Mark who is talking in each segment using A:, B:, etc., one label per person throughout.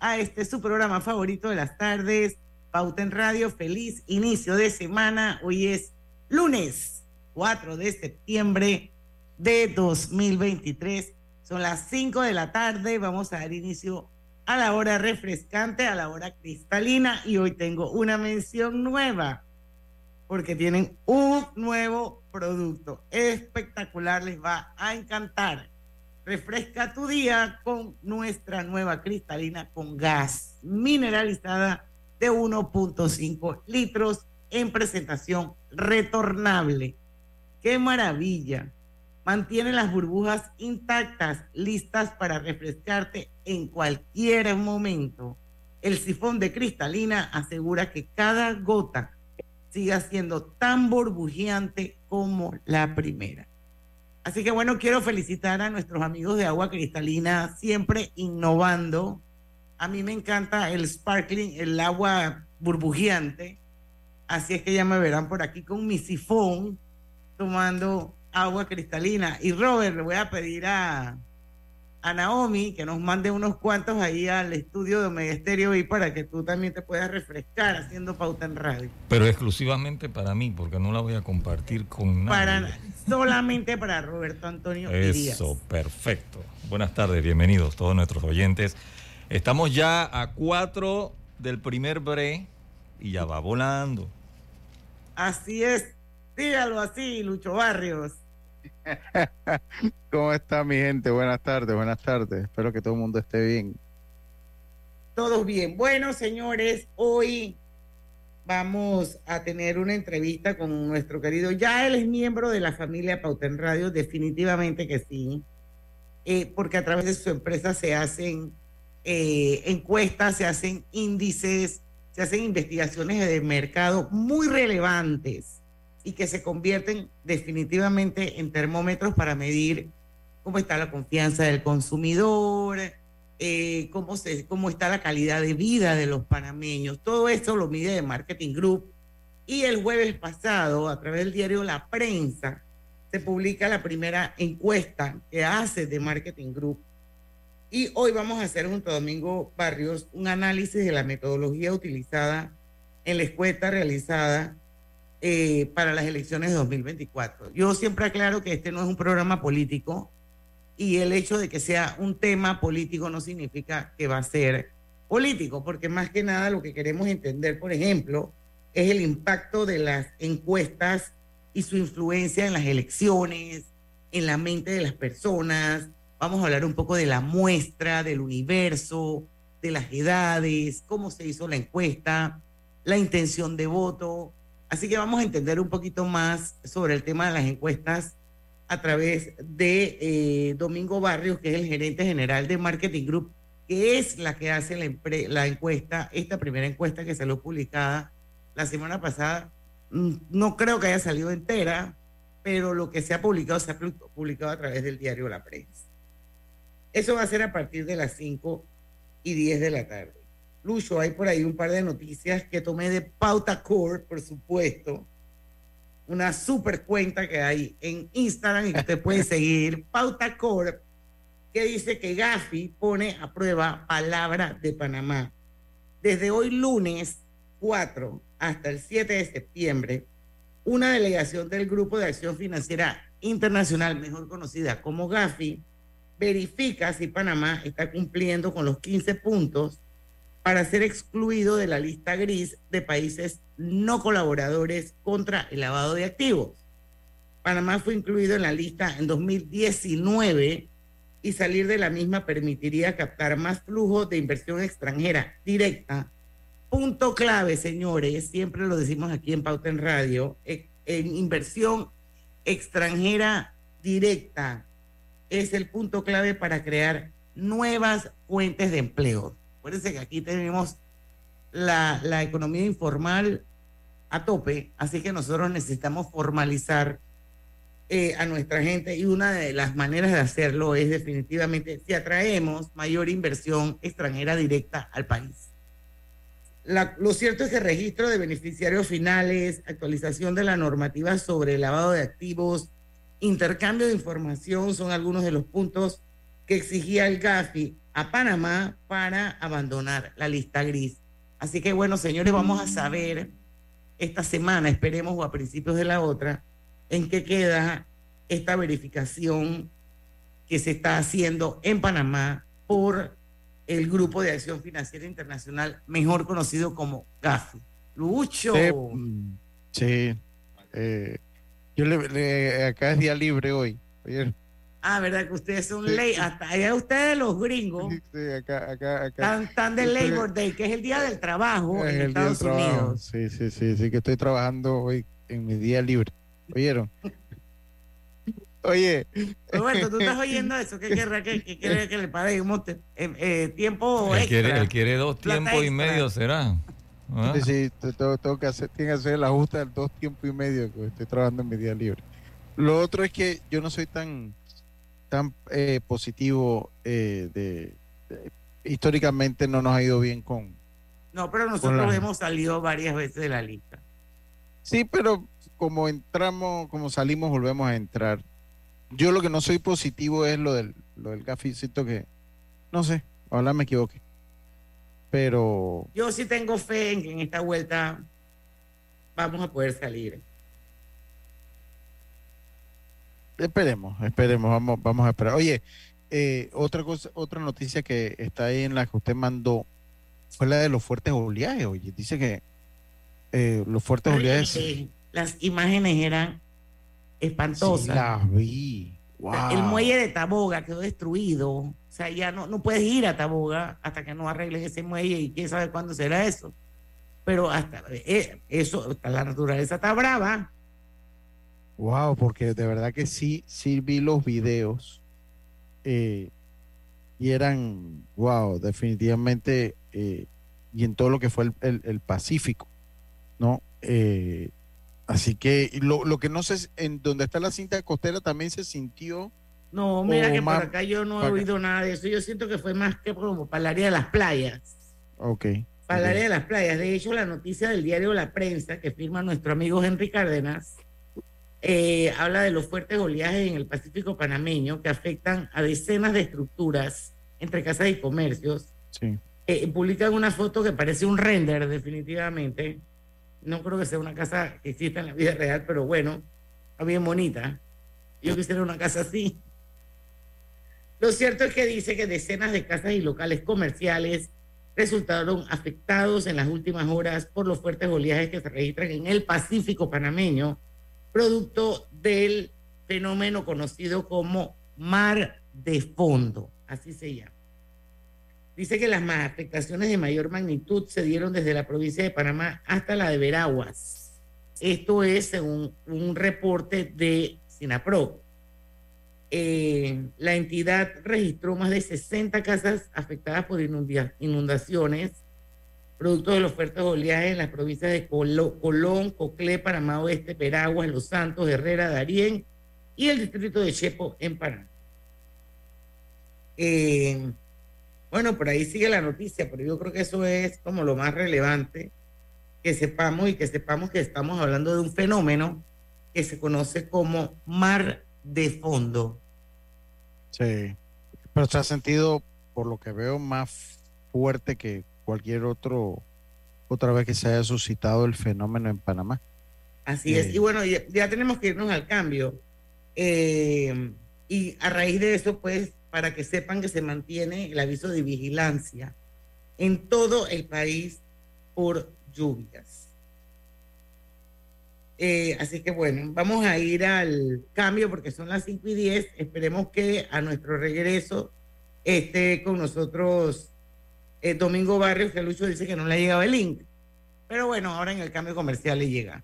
A: a este su programa favorito de las tardes, Pauta en Radio. Feliz inicio de semana. Hoy es lunes 4 de septiembre de 2023. Son las 5 de la tarde. Vamos a dar inicio a la hora refrescante, a la hora cristalina. Y hoy tengo una mención nueva porque tienen un nuevo producto espectacular. Les va a encantar Refresca tu día con nuestra nueva cristalina con gas mineralizada de 1.5 litros en presentación retornable. ¡Qué maravilla! Mantiene las burbujas intactas, listas para refrescarte en cualquier momento. El sifón de cristalina asegura que cada gota siga siendo tan burbujeante como la primera. Así que bueno, quiero felicitar a nuestros amigos de agua cristalina, siempre innovando. A mí me encanta el sparkling, el agua burbujeante. Así es que ya me verán por aquí con mi sifón tomando agua cristalina. Y Robert, le voy a pedir a, a Naomi que nos mande unos cuantos ahí al estudio de Omega Estéreo y para que tú también te puedas refrescar haciendo pauta en radio.
B: Pero exclusivamente para mí, porque no la voy a compartir con nadie.
A: Para, solamente para Roberto Antonio
B: Eso, perfecto. Buenas tardes, bienvenidos todos nuestros oyentes. Estamos ya a cuatro del primer bre y ya va volando.
A: Así es, dígalo así, Lucho Barrios.
C: ¿Cómo está mi gente? Buenas tardes, buenas tardes. Espero que todo el mundo esté bien.
A: Todos bien. Bueno, señores, hoy vamos a tener una entrevista con nuestro querido, ya él es miembro de la familia Pauten Radio, definitivamente que sí, eh, porque a través de su empresa se hacen eh, encuestas, se hacen índices, se hacen investigaciones de mercado muy relevantes y que se convierten definitivamente en termómetros para medir cómo está la confianza del consumidor, eh, cómo, se, cómo está la calidad de vida de los panameños. Todo eso lo mide de Marketing Group. Y el jueves pasado, a través del diario La Prensa, se publica la primera encuesta que hace de Marketing Group. Y hoy vamos a hacer junto a Domingo Barrios un análisis de la metodología utilizada en la encuesta realizada eh, para las elecciones de 2024. Yo siempre aclaro que este no es un programa político y el hecho de que sea un tema político no significa que va a ser político, porque más que nada lo que queremos entender, por ejemplo, es el impacto de las encuestas y su influencia en las elecciones, en la mente de las personas. Vamos a hablar un poco de la muestra, del universo, de las edades, cómo se hizo la encuesta, la intención de voto. Así que vamos a entender un poquito más sobre el tema de las encuestas a través de eh, Domingo Barrios, que es el gerente general de Marketing Group, que es la que hace la, la encuesta, esta primera encuesta que salió publicada la semana pasada. Mm, no creo que haya salido entera, pero lo que se ha publicado se ha publicado a través del diario La Prensa. Eso va a ser a partir de las 5 y 10 de la tarde. Lucho, hay por ahí un par de noticias que tomé de Pauta Core, por supuesto una super cuenta que hay en Instagram y que usted puede seguir, Pauta Corp, que dice que Gafi pone a prueba palabra de Panamá. Desde hoy lunes 4 hasta el 7 de septiembre, una delegación del Grupo de Acción Financiera Internacional, mejor conocida como Gafi, verifica si Panamá está cumpliendo con los 15 puntos para ser excluido de la lista gris de países no colaboradores contra el lavado de activos. Panamá fue incluido en la lista en 2019 y salir de la misma permitiría captar más flujo de inversión extranjera directa. Punto clave, señores, siempre lo decimos aquí en Pauta en Radio, e, en inversión extranjera directa es el punto clave para crear nuevas fuentes de empleo. Acuérdense que aquí tenemos la, la economía informal a tope, así que nosotros necesitamos formalizar eh, a nuestra gente y una de las maneras de hacerlo es definitivamente si atraemos mayor inversión extranjera directa al país. lo cierto es que registro de beneficiarios finales, actualización de la normativa sobre el lavado de activos, intercambio de información son algunos de los puntos que exigía el GAFI a Panamá para abandonar la lista gris. Así que bueno, señores, vamos a saber esta semana, esperemos, o a principios de la otra, en qué queda esta verificación que se está haciendo en Panamá por el Grupo de Acción Financiera Internacional, mejor conocido como GAFI. Lucho.
C: Sí. Eh, yo le, acá es día libre hoy.
A: Ah, ¿verdad? Que ustedes son ley, hasta allá ustedes los gringos.
C: Sí, acá, acá, acá.
A: Están, de Labor Day, que es el día del trabajo en Estados Unidos.
C: Sí, sí, sí, sí, que estoy trabajando hoy en mi día libre. ¿Oyeron? Oye.
A: Roberto, tú estás oyendo eso. ¿Qué querrá que, que, que le paguemos eh, eh, tiempo
B: extra? Quiere, él quiere dos tiempos y medio, ¿será?
C: ¿Ah? Sí, tengo, que hacer, tiene que hacer el ajuste del dos tiempos y medio que estoy trabajando en mi día libre. Lo otro es que yo no soy tan, tan eh, positivo de, históricamente no nos ha ido bien con.
A: No, pero nosotros hemos salido varias veces de la lista.
C: Sí, pero como entramos, como salimos, volvemos a entrar. Yo lo que no soy positivo es lo del, lo del gaficito que, no sé, ojalá me equivoque. Pero...
A: Yo sí tengo fe en que en esta vuelta vamos a poder salir.
C: Esperemos, esperemos, vamos, vamos a esperar. Oye, eh, otra cosa, otra noticia que está ahí en la que usted mandó fue la de los fuertes oleajes. Oye, dice que eh, los fuertes oleajes.
A: las imágenes eran espantosas.
C: vi.
A: el muelle de Taboga quedó destruido. O sea, ya no, no puedes ir a Taboga hasta que no arregles ese muelle y quién sabe cuándo será eso. Pero hasta eh, eso, la naturaleza está brava.
C: Wow, porque de verdad que sí, sí vi los videos eh, y eran, wow, definitivamente, eh, y en todo lo que fue el, el, Pacífico, ¿no? Eh, Así que lo, lo que no sé, en donde está la cinta costera también se sintió.
A: No, mira que por acá yo no he oído nada de eso. Yo siento que fue más que como para el área de las playas.
C: Ok.
A: Para el área de las playas. De hecho, la noticia del diario La Prensa, que firma nuestro amigo Henry Cárdenas, eh, habla de los fuertes oleajes en el Pacífico panameño que afectan a decenas de estructuras entre casas y comercios.
C: Sí.
A: Eh, publican una foto que parece un render, definitivamente no creo que sea una casa que exista en la vida real, pero bueno, está bien bonita. Yo quisiera una casa así. Lo cierto es que dice que decenas de casas y locales comerciales resultaron afectados en las últimas horas por los fuertes oleajes que se registran en el Pacífico panameño, producto del fenómeno conocido como mar de fondo, así se llama. Dice que las afectaciones de mayor magnitud se dieron desde la provincia de Panamá hasta la de Veraguas. Esto es según un reporte de Sinapro. Eh, la entidad registró más de 60 casas afectadas por inundaciones, producto de los fuertes oleajes en las provincias de Colón, Coclé, Panamá Oeste, Veraguas, Los Santos, Herrera, Darién y el distrito de Chepo en Panamá. Eh, bueno, por ahí sigue la noticia, pero yo creo que eso es como lo más relevante que sepamos y que sepamos que estamos hablando de un fenómeno que se conoce como mar de fondo.
C: Sí, pero se ha sentido, por lo que veo, más fuerte que cualquier otro otra vez que se haya suscitado el fenómeno en Panamá.
A: Así es, y bueno, ya, tenemos que irnos al cambio. Eh, y a raíz de eso, pues, para que sepan que se mantiene el aviso de vigilancia en todo el país por lluvias. Eh, así que bueno, vamos a ir al cambio porque son las 5 y 10. Esperemos que a nuestro regreso esté con nosotros eh, Domingo Barrios, que Lucho dice que no le ha llegado el link. Pero bueno, ahora en el cambio comercial le llega.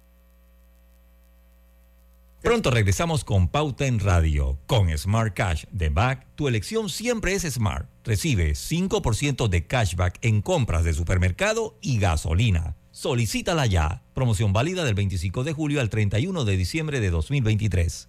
B: Pronto regresamos con Pauta en Radio. Con Smart Cash de Back, tu elección siempre es Smart. Recibe 5% de cashback en compras de supermercado y gasolina. Solicítala ya. Promoción válida del 25 de julio al 31 de diciembre de 2023.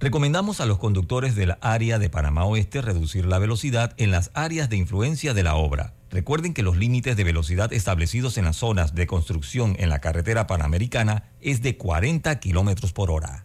B: Recomendamos a los conductores del área de Panamá Oeste reducir la velocidad en las áreas de influencia de la obra. Recuerden que los límites de velocidad establecidos en las zonas de construcción en la carretera panamericana es de 40 kilómetros por hora.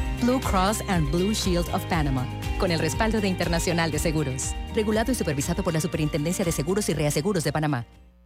D: Blue Cross and Blue Shield of Panama, con el respaldo de Internacional de Seguros. Regulado y supervisado por la Superintendencia de Seguros y Reaseguros de Panamá.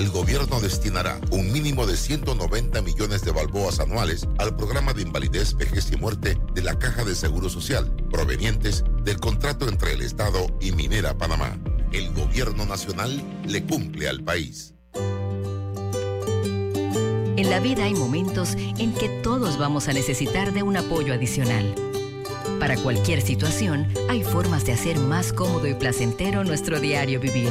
E: el gobierno destinará un mínimo de 190 millones de balboas anuales al programa de invalidez, vejez y muerte de la Caja de Seguro Social, provenientes del contrato entre el Estado y Minera Panamá. El gobierno nacional le cumple al país.
D: En la vida hay momentos en que todos vamos a necesitar de un apoyo adicional. Para cualquier situación, hay formas de hacer más cómodo y placentero nuestro diario vivir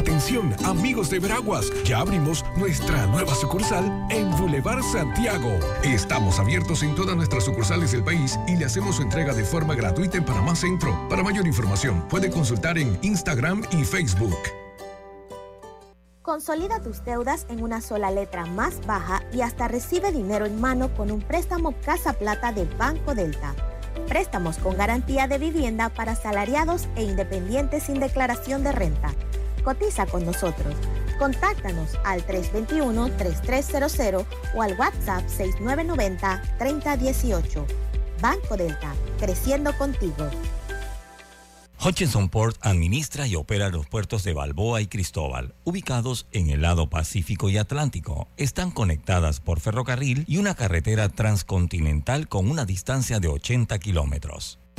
F: Atención, amigos de Veraguas, ya abrimos nuestra nueva sucursal en Boulevard Santiago. Estamos abiertos en todas nuestras sucursales del país y le hacemos su entrega de forma gratuita en Panamá Centro. Para mayor información, puede consultar en Instagram y Facebook.
G: Consolida tus deudas en una sola letra más baja y hasta recibe dinero en mano con un préstamo Casa Plata del Banco Delta. Préstamos con garantía de vivienda para salariados e independientes sin declaración de renta Cotiza con nosotros. Contáctanos al 321-3300 o al WhatsApp 6990-3018. Banco Delta, creciendo contigo.
B: Hutchinson Port administra y opera los puertos de Balboa y Cristóbal, ubicados en el lado Pacífico y Atlántico. Están conectadas por ferrocarril y una carretera transcontinental con una distancia de 80 kilómetros.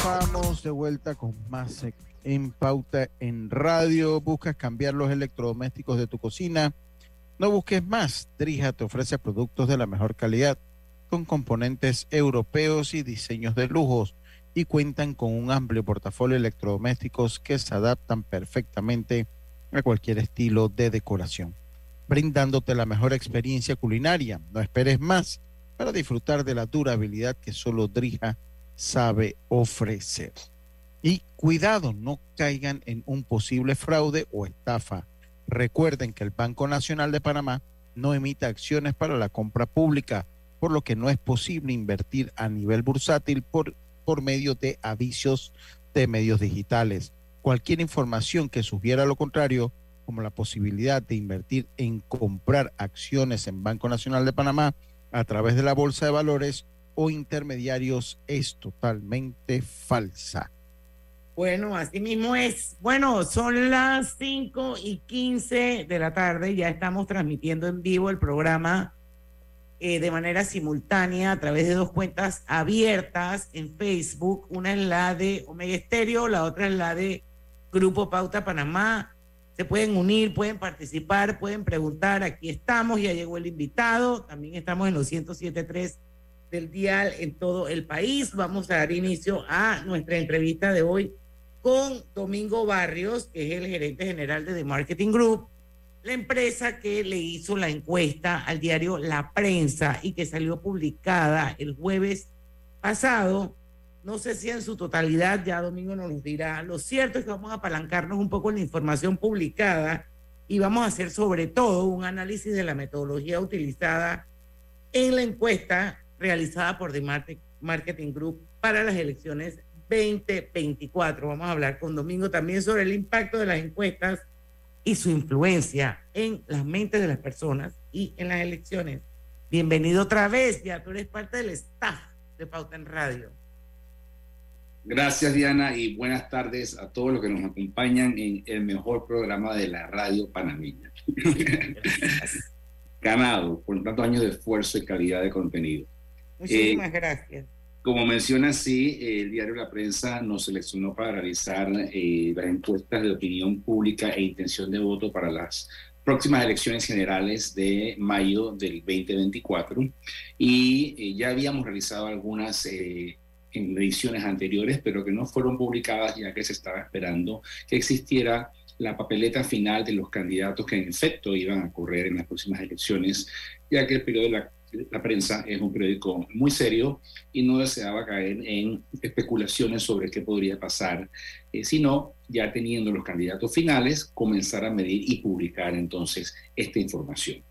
C: Y estamos de vuelta con más en Pauta en Radio. Buscas cambiar los electrodomésticos de tu cocina. No busques más. Drija te ofrece productos de la mejor calidad con componentes europeos y diseños de lujos y cuentan con un amplio portafolio de electrodomésticos que se adaptan perfectamente a cualquier estilo de decoración, brindándote la mejor experiencia culinaria. No esperes más para disfrutar de la durabilidad que solo Drija sabe ofrecer. Y cuidado, no caigan en un posible fraude o estafa. Recuerden que el Banco Nacional de Panamá no emite acciones para la compra pública, por lo que no es posible invertir a nivel bursátil por, por medio de avisos de medios digitales. Cualquier información que sugiera lo contrario, como la posibilidad de invertir en comprar acciones en Banco Nacional de Panamá a través de la Bolsa de Valores o intermediarios, es totalmente falsa.
A: Bueno, así mismo es. Bueno, son las 5 y 15 de la tarde. Ya estamos transmitiendo en vivo el programa eh, de manera simultánea a través de dos cuentas abiertas en Facebook. Una es la de Omega Estéreo, la otra es la de Grupo Pauta Panamá. Se pueden unir, pueden participar, pueden preguntar. Aquí estamos, ya llegó el invitado. También estamos en los 107.3 del dial en todo el país. Vamos a dar inicio a nuestra entrevista de hoy con Domingo Barrios, que es el gerente general de The Marketing Group, la empresa que le hizo la encuesta al diario La Prensa y que salió publicada el jueves pasado. No sé si en su totalidad, ya Domingo nos lo dirá. Lo cierto es que vamos a apalancarnos un poco en la información publicada y vamos a hacer sobre todo un análisis de la metodología utilizada en la encuesta realizada por The Marketing Group para las elecciones 2024. Vamos a hablar con Domingo también sobre el impacto de las encuestas y su influencia en las mentes de las personas y en las elecciones. Bienvenido otra vez, ya tú eres parte del staff de Pauta en Radio.
H: Gracias Diana y buenas tardes a todos los que nos acompañan en el mejor programa de la radio panameña. Ganado por tantos años de esfuerzo y calidad de contenido.
A: Muchísimas eh, gracias.
H: Como menciona, sí, el diario La Prensa nos seleccionó para realizar eh, las encuestas de opinión pública e intención de voto para las próximas elecciones generales de mayo del 2024 y eh, ya habíamos realizado algunas eh, en ediciones anteriores, pero que no fueron publicadas ya que se estaba esperando que existiera la papeleta final de los candidatos que en efecto iban a correr en las próximas elecciones, ya que el periodo de la la prensa es un periódico muy serio y no deseaba caer en especulaciones sobre qué podría pasar, eh, sino ya teniendo los candidatos finales, comenzar a medir y publicar entonces esta información.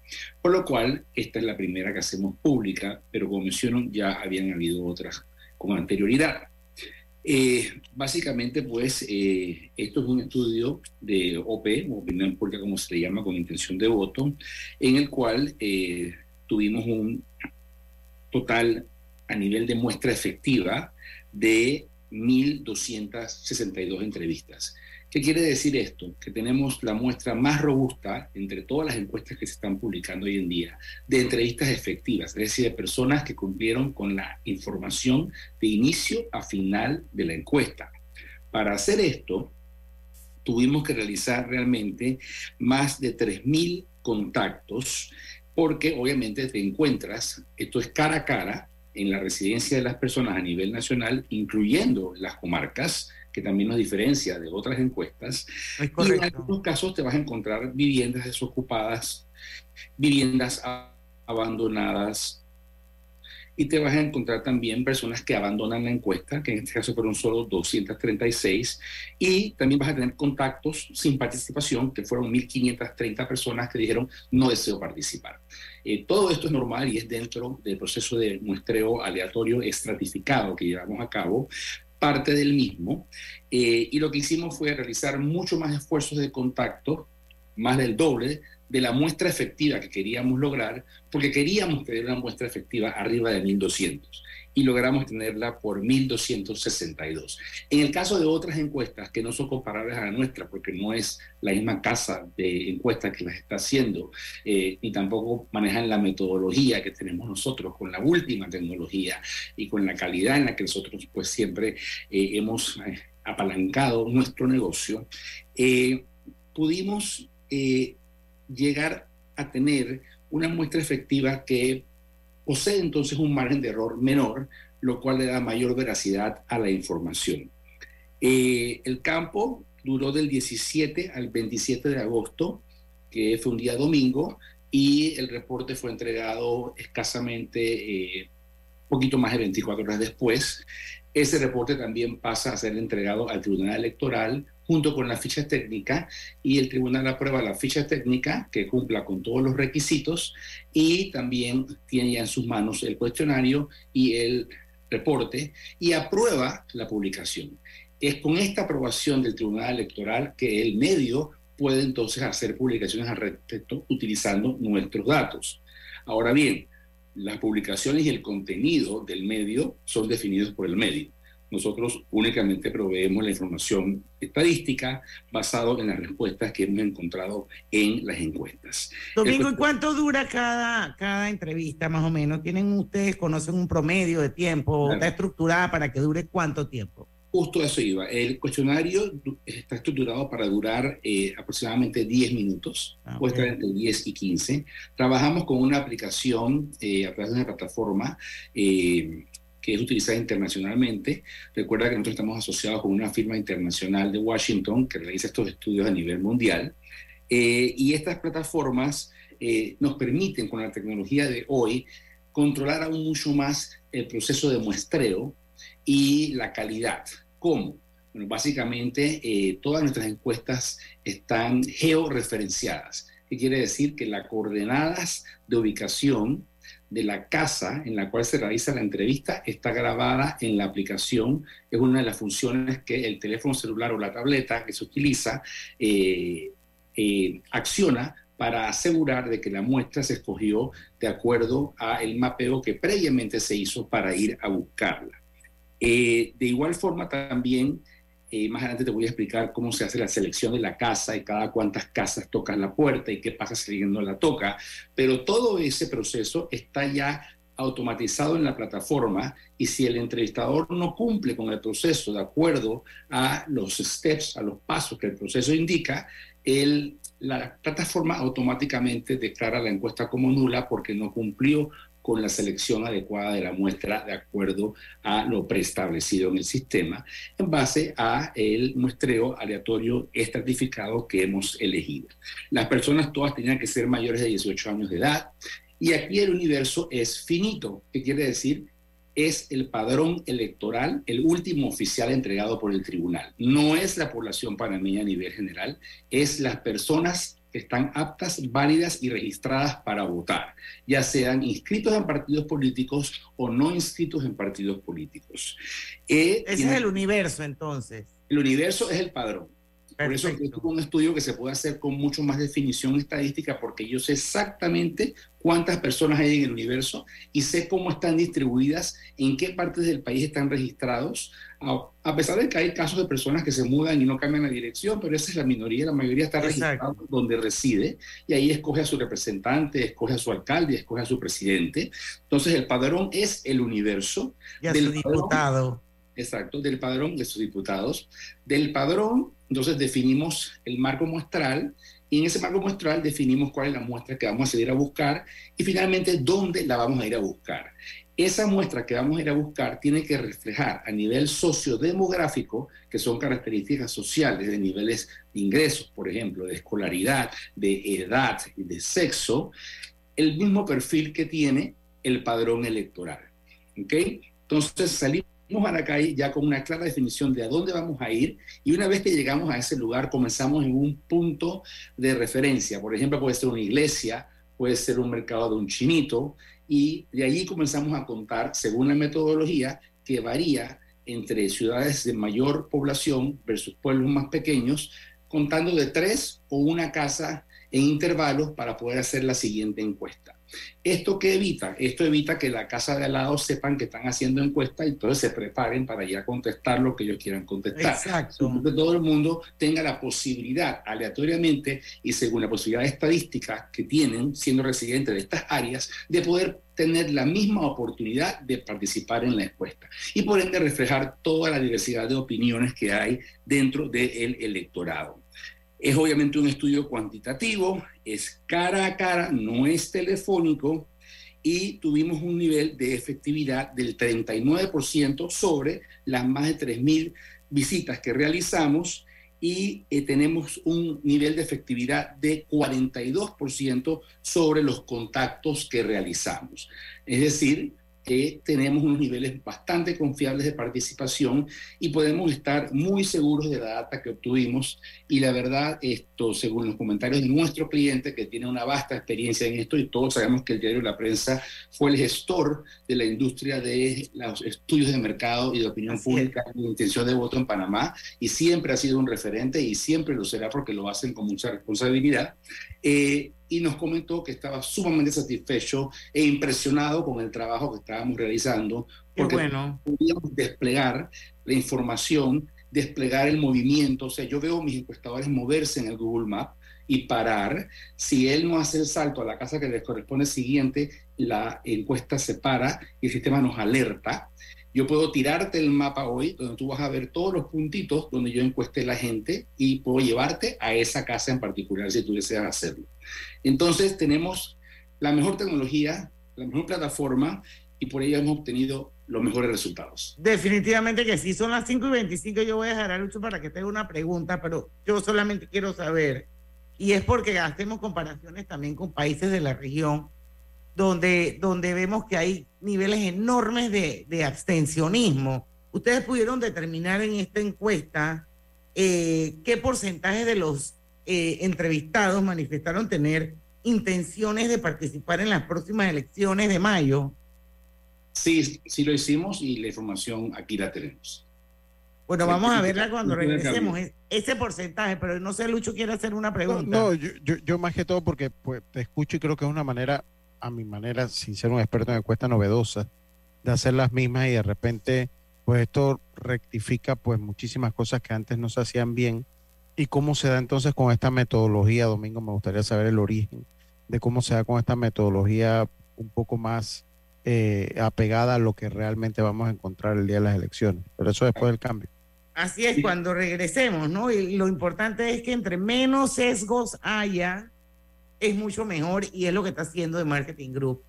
H: Por lo cual, esta es la primera que hacemos pública, pero como menciono, ya habían habido otras con anterioridad. Eh, básicamente, pues, eh, esto es un estudio de OP, opinión pública como se le llama, con intención de voto, en el cual tuvimos un total a nivel de muestra efectiva de 1.262 entrevistas. ¿Qué quiere decir esto? Que tenemos la muestra más robusta entre todas las encuestas que se están publicando hoy en día de entrevistas efectivas, es decir, de personas que cumplieron con la información de inicio a final de la encuesta. Para hacer esto, tuvimos que realizar realmente más de 3.000 contactos porque obviamente te encuentras, esto es cara a cara, en la residencia de las personas a nivel nacional, incluyendo las comarcas, que también nos diferencia de otras encuestas. y en algunos casos te vas a encontrar viviendas desocupadas, viviendas abandonadas, y te vas a encontrar también personas que abandonan la encuesta, que en este caso fueron solo 236, y también vas a tener contactos sin participación, que fueron 1.530 personas que dijeron no deseo participar. Eh, todo esto es normal y es dentro del proceso de muestreo aleatorio estratificado que llevamos a cabo, parte del mismo, eh, y lo que hicimos fue realizar mucho más esfuerzos de contacto, más del doble de la muestra efectiva que queríamos lograr, porque queríamos tener una muestra efectiva arriba de 1200 y logramos tenerla por 1262. En el caso de otras encuestas que no son comparables a la nuestra, porque no es la misma casa de encuestas que las está haciendo, eh, tampoco manejan la metodología que tenemos nosotros con la última tecnología y con la calidad en la que nosotros pues siempre eh, hemos eh, apalancado nuestro negocio, pudimos llegar a tener una muestra efectiva que posee entonces un margen de error menor, lo cual le da mayor veracidad a la información. Eh, el campo duró del 17 al 27 de agosto, que fue un día domingo, y el reporte fue entregado escasamente, eh, poquito más de 24 horas después. Ese reporte también pasa a ser entregado al Tribunal Electoral junto con la ficha técnica y el tribunal aprueba la ficha técnica que cumpla con todos los requisitos y también tiene ya en sus manos el cuestionario y el reporte y aprueba la publicación. Es con esta aprobación del Tribunal Electoral que el medio puede entonces hacer publicaciones al respecto utilizando nuestros datos. Ahora bien, las publicaciones y el contenido del medio son definidos por el medio. Nosotros únicamente proveemos la información estadística basado en las respuestas que hemos encontrado en las encuestas.
A: Domingo, ¿y cuánto dura cada, cada entrevista más o menos? ¿Tienen ustedes, conocen un promedio de tiempo? ¿Está estructurada para que dure cuánto tiempo?
H: Justo eso iba. El cuestionario está estructurado para durar eh, aproximadamente 10 minutos, ah, puede estar entre 10 y 15. Trabajamos con una aplicación eh, a través de una plataforma eh, que es utilizada internacionalmente. Recuerda que nosotros estamos asociados con una firma internacional de Washington que realiza estos estudios a nivel mundial. y estas plataformas nos permiten, con la tecnología de hoy, controlar aún mucho más el proceso de muestreo y la calidad. ¿Cómo? Bueno, básicamente eh, todas nuestras encuestas están georreferenciadas. ¿Qué quiere decir? Que las coordenadas de ubicación de la casa en la cual se realiza la entrevista está grabada en la aplicación. Es una de las funciones que el teléfono celular o la tableta que se utiliza eh, eh, acciona para asegurar de que la muestra se escogió de acuerdo a el mapeo que previamente se hizo para ir a buscarla. Eh, de igual forma también, eh, más adelante te voy a explicar cómo se hace la selección de la casa y cada cuántas casas tocan la puerta y qué pasa si alguien no la toca, pero todo ese proceso está ya automatizado en la plataforma y si el entrevistador no cumple con el proceso de acuerdo a los steps, a los pasos que el proceso indica, el, la plataforma automáticamente declara la encuesta como nula porque no cumplió con la selección adecuada de la muestra de acuerdo a lo preestablecido en el sistema en base a el muestreo aleatorio estratificado que hemos elegido. Las personas todas tenían que ser mayores de 18 años de edad y aquí el universo es finito, que quiere decir es el padrón electoral, el último oficial entregado por el tribunal. No es la población panameña a nivel general, es las personas están aptas, válidas y registradas para votar, ya sean inscritos en partidos políticos o no inscritos en partidos políticos.
A: Eh, Ese es el universo entonces.
H: El universo es el padrón. Por eso es un estudio que se puede hacer con mucho más definición estadística, porque yo sé exactamente cuántas personas hay en el universo y sé cómo están distribuidas, en qué partes del país están registrados, a, pesar de que hay casos de personas que se mudan y no cambian la dirección, pero esa es la minoría, la mayoría está registrada donde reside y ahí escoge a su representante, escoge a su alcalde, escoge a su presidente. Entonces el padrón es el universo.
A: Y a del diputado.
H: exacto, del padrón de sus diputados. Del padrón entonces definimos el marco muestral y en ese marco muestral definimos cuál es la muestra que vamos a seguir a buscar y finalmente dónde la vamos a ir a buscar. Esa muestra que vamos a ir a buscar tiene que reflejar a nivel sociodemográfico, que son características sociales de niveles de ingresos, por ejemplo, de escolaridad, de edad de sexo, el mismo perfil que tiene el padrón electoral. ¿Ok? Entonces salimos a la calle ya con una clara definición de a dónde vamos a ir y una vez que llegamos a ese lugar comenzamos en un punto de referencia. Por ejemplo, puede ser una iglesia, puede ser un mercado de un chinito y de allí comenzamos a contar según la metodología que varía entre ciudades de mayor población versus pueblos más pequeños, contando de tres o una casa en intervalos para poder hacer la siguiente encuesta. ¿Esto qué evita? Esto evita que la casa de al lado sepan que están haciendo encuesta y entonces se preparen para ir a contestar lo que ellos quieran contestar. Exacto. Que todo el mundo tenga la posibilidad aleatoriamente y según la posibilidad estadística que tienen siendo residentes de estas áreas de poder tener la misma oportunidad de participar en la encuesta y por ende reflejar toda la diversidad de opiniones que hay dentro del electorado. Es obviamente un estudio cuantitativo, es cara a cara, no es telefónico y tuvimos un nivel de efectividad del 39% sobre las más de 3.000 visitas que realizamos y eh, tenemos un nivel de efectividad de 42% sobre los contactos que realizamos. Es decir, que tenemos unos niveles bastante confiables de participación y podemos estar muy seguros de la data que obtuvimos. Y la verdad, esto, según los comentarios de nuestro cliente, que tiene una vasta experiencia en esto, y todos sabemos que el diario La Prensa fue el gestor de la industria de los estudios de mercado y de opinión pública y de intención de voto en Panamá, y siempre ha sido un referente y siempre lo será porque lo hacen con mucha responsabilidad. Eh, y nos comentó que estaba sumamente satisfecho e impresionado con el trabajo que estábamos realizando, porque
A: bueno.
H: podíamos desplegar la información, desplegar el movimiento. O sea, yo veo a mis encuestadores moverse en el Google Map y parar. Si él no hace el salto a la casa que les corresponde siguiente, la encuesta se para y el sistema nos alerta. Yo puedo tirarte el mapa hoy, donde tú vas a ver todos los puntitos donde yo encuesté la gente y puedo llevarte a esa casa en particular si tú deseas hacerlo. Entonces tenemos la mejor tecnología, la mejor plataforma y por ello hemos obtenido los mejores resultados.
A: Definitivamente que sí, son las 5 y 25. Yo voy a dejar a Lucho para que tenga una pregunta, pero yo solamente quiero saber, y es porque hacemos comparaciones también con países de la región, donde, donde vemos que hay niveles enormes de, de abstencionismo. Ustedes pudieron determinar en esta encuesta eh, qué porcentaje de los eh, entrevistados manifestaron tener intenciones de participar en las próximas elecciones de mayo.
H: Sí, sí lo hicimos y la información aquí la tenemos.
A: Bueno, vamos a verla cuando regresemos, ese porcentaje, pero no sé, Lucho quiere hacer una pregunta.
C: No, yo, yo, yo, más que todo porque pues, te escucho y creo que es una manera a mi manera, sin ser un experto en encuesta novedosa, de hacer las mismas y de repente, pues esto rectifica pues muchísimas cosas que antes no se hacían bien. ¿Y cómo se da entonces con esta metodología, Domingo? Me gustaría saber el origen de cómo se da con esta metodología un poco más eh, apegada a lo que realmente vamos a encontrar el día de las elecciones. Pero eso después del cambio.
A: Así es, cuando regresemos, ¿no? Y lo importante es que entre menos sesgos haya, es mucho mejor y es lo que está haciendo de Marketing Group,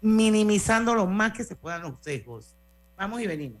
A: minimizando lo más que se puedan los sesgos. Vamos y venimos.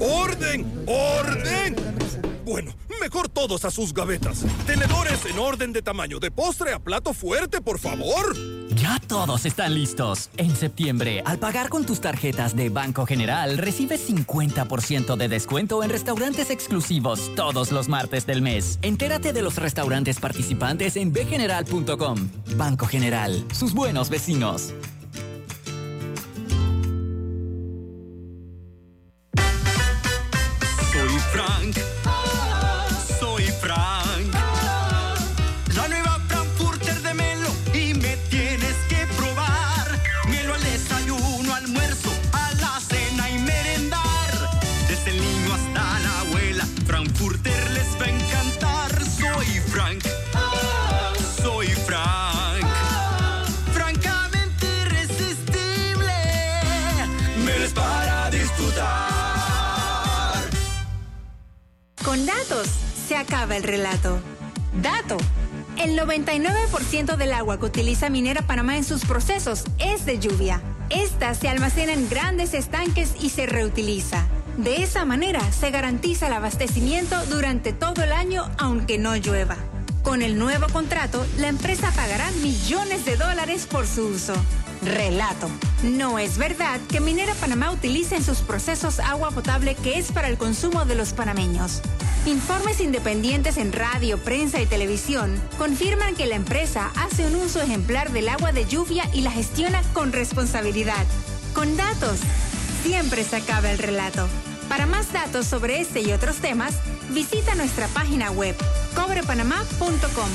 I: ¡Orden! ¡Orden! Bueno, mejor todos a sus gavetas. Tenedores en orden de tamaño, de postre a plato fuerte, por favor.
J: Ya todos están listos. En septiembre, al pagar con tus tarjetas de Banco General, recibes 50% de descuento en restaurantes exclusivos todos los martes del mes. Entérate de los restaurantes participantes en bgeneral.com. Banco General, sus buenos vecinos.
K: Acaba el relato. Dato. El 99% del agua que utiliza Minera Panamá en sus procesos es de lluvia. Esta se almacena en grandes estanques y se reutiliza. De esa manera se garantiza el abastecimiento durante todo el año aunque no llueva. Con el nuevo contrato, la empresa pagará millones de dólares por su uso. Relato. No es verdad que Minera Panamá utilice en sus procesos agua potable que es para el consumo de los panameños. Informes independientes en radio, prensa y televisión confirman que la empresa hace un uso ejemplar del agua de lluvia y la gestiona con responsabilidad. Con datos, siempre se acaba el relato. Para más datos sobre este y otros temas, visita nuestra página web cobrepanamá.com.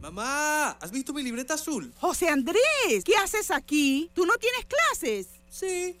L: Mamá, ¿has visto mi libreta azul?
M: José Andrés, ¿qué haces aquí? ¿Tú no tienes clases?
L: Sí,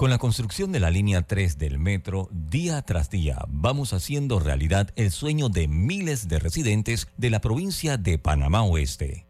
B: Con la construcción de la línea 3 del metro, día tras día vamos haciendo realidad el sueño de miles de residentes de la provincia de Panamá Oeste.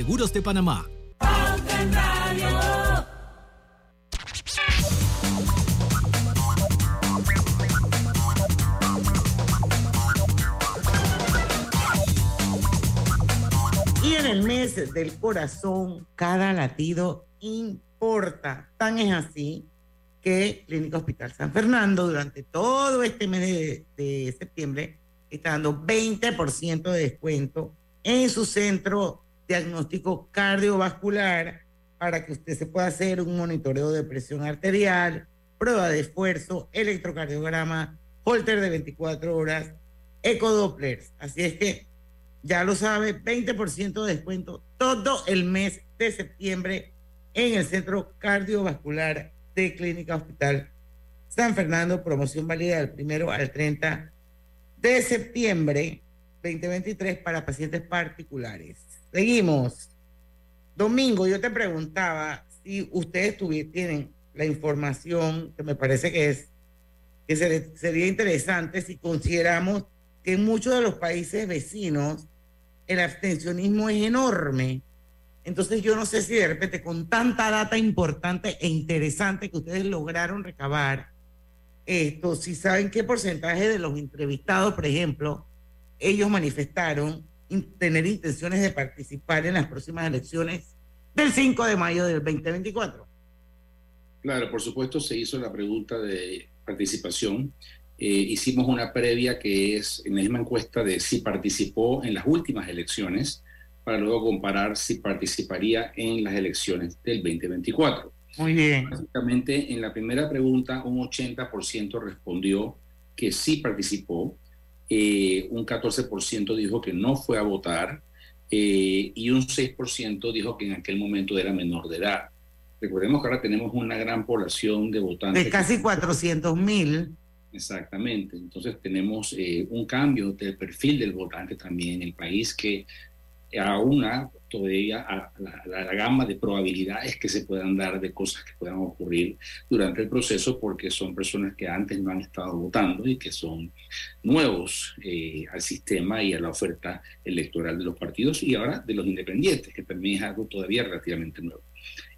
N: de Panamá.
A: Y en el mes del corazón, cada latido importa. Tan es así que Clínica Hospital San Fernando durante todo este mes de, de septiembre está dando 20% de descuento en su centro diagnóstico cardiovascular para que usted se pueda hacer un monitoreo de presión arterial, prueba de esfuerzo, electrocardiograma, holter de 24 horas, ecodopplers. Así es que ya lo sabe, 20% de descuento todo el mes de septiembre en el Centro Cardiovascular de Clínica Hospital San Fernando, promoción válida del primero al 30 de septiembre 2023 para pacientes particulares. Seguimos. Domingo, yo te preguntaba si ustedes tienen la información que me parece que es que sería interesante si consideramos que en muchos de los países vecinos el abstencionismo es enorme. Entonces yo no sé si de repente con tanta data importante e interesante que ustedes lograron recabar, esto, si saben qué porcentaje de los entrevistados, por ejemplo, ellos manifestaron tener intenciones de participar en las próximas elecciones del 5 de mayo del 2024.
H: Claro, por supuesto se hizo la pregunta de participación. Eh, hicimos una previa que es en la misma encuesta de si participó en las últimas elecciones para luego comparar si participaría en las elecciones del 2024.
A: Muy bien.
H: Básicamente, en la primera pregunta, un 80% respondió que sí participó, eh, un 14% dijo que no fue a votar eh, y un 6% dijo que en aquel momento era menor de edad. Recordemos que ahora tenemos una gran población de votantes.
A: De casi 400 mil.
H: Exactamente. Entonces tenemos eh, un cambio del perfil del votante también en el país que aúna todavía a la, la, gama de probabilidades que se puedan dar de cosas que puedan ocurrir durante el proceso porque son personas que antes no han estado votando y que son nuevos eh, al sistema y a la oferta electoral de los partidos y ahora de los independientes, que también es algo todavía relativamente nuevo.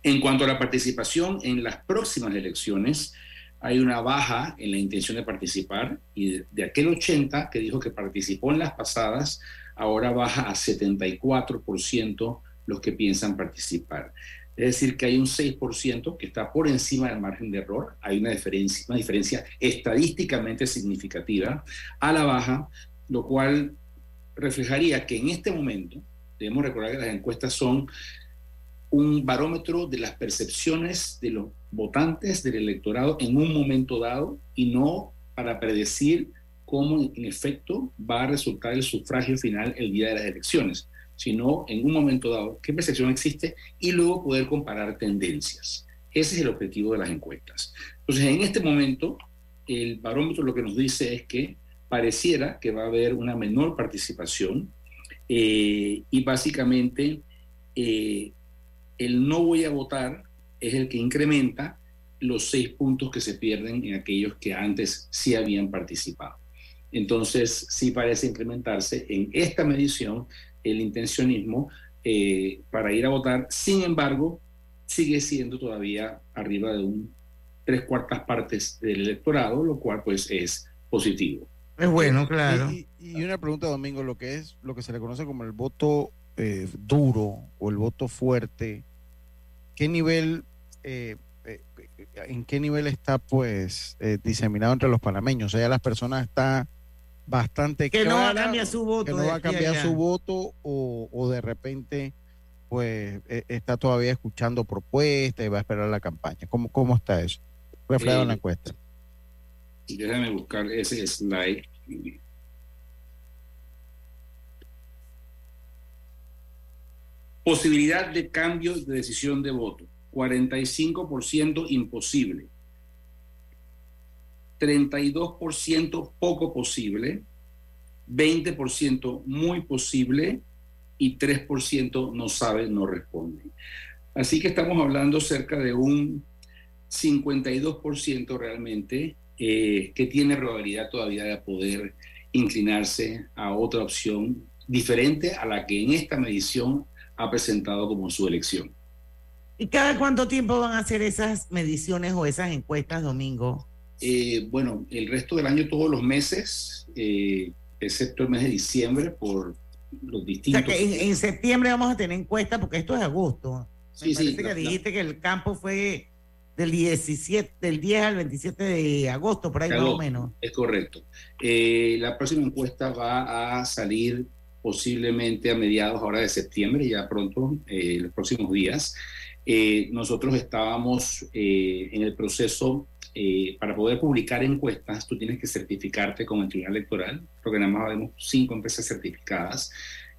H: En cuanto a la participación en las próximas elecciones, hay una baja en la intención de participar y de aquel 80 que dijo que participó en las pasadas, ahora baja a 74% los que piensan participar. Es decir, que hay un 6% que está por encima del margen de error. Hay una diferencia, una diferencia estadísticamente significativa a la baja, lo cual reflejaría que en este momento, debemos recordar que las encuestas son un barómetro de las percepciones de los votantes del electorado en un momento dado y no para predecir cómo en efecto va a resultar el sufragio final el día de las elecciones, sino en un momento dado qué percepción existe y luego poder comparar tendencias. Ese es el objetivo de las encuestas. Entonces, en este momento, el barómetro lo que nos dice es que pareciera que va a haber una menor participación eh, y básicamente eh, el no voy a votar es el que incrementa los seis puntos que se pierden en aquellos que antes sí habían participado. Entonces, sí parece incrementarse en esta medición el intencionismo eh, para ir a votar. Sin embargo, sigue siendo todavía arriba de un tres cuartas partes del electorado, lo cual pues es positivo.
A: Es bueno, claro.
C: Y, una pregunta, Domingo, lo que es lo que se le conoce como el voto eh, duro o el voto fuerte, ¿qué nivel, eh, en qué nivel está pues diseminado entre los panameños? O sea, las personas están bastante
A: que no va a cambiar su voto
C: que no va a cambiar su voto o, o, de repente pues e, está todavía escuchando propuestas y va a esperar la campaña. ¿cómo, cómo está eso? reflejado en la encuesta.
H: Déjame buscar ese slide. Posibilidad de cambio de decisión de voto. 45% imposible 32% poco posible, 20% muy posible y 3% no sabe, no responde. Así que estamos hablando cerca de un 52% realmente eh, que tiene probabilidad todavía de poder inclinarse a otra opción diferente a la que en esta medición ha presentado como su elección.
A: ¿Y cada cuánto tiempo van a hacer esas mediciones o esas encuestas, Domingo?
H: Eh, bueno, el resto del año, todos los meses, eh, excepto el mes de diciembre, por los distintos.
A: O sea que en, septiembre vamos a tener encuesta porque esto es agosto. Sí, sí. que dijiste que el campo fue del 17, del 10 al 27 de agosto, por ahí más o menos.
H: Es correcto. Eh, la próxima encuesta va a salir posiblemente a mediados ahora de septiembre, ya pronto, los próximos días. nosotros estábamos en el proceso eh, para poder publicar encuestas, tú tienes que certificarte con el Tribunal Electoral, porque nada más vemos cinco empresas certificadas.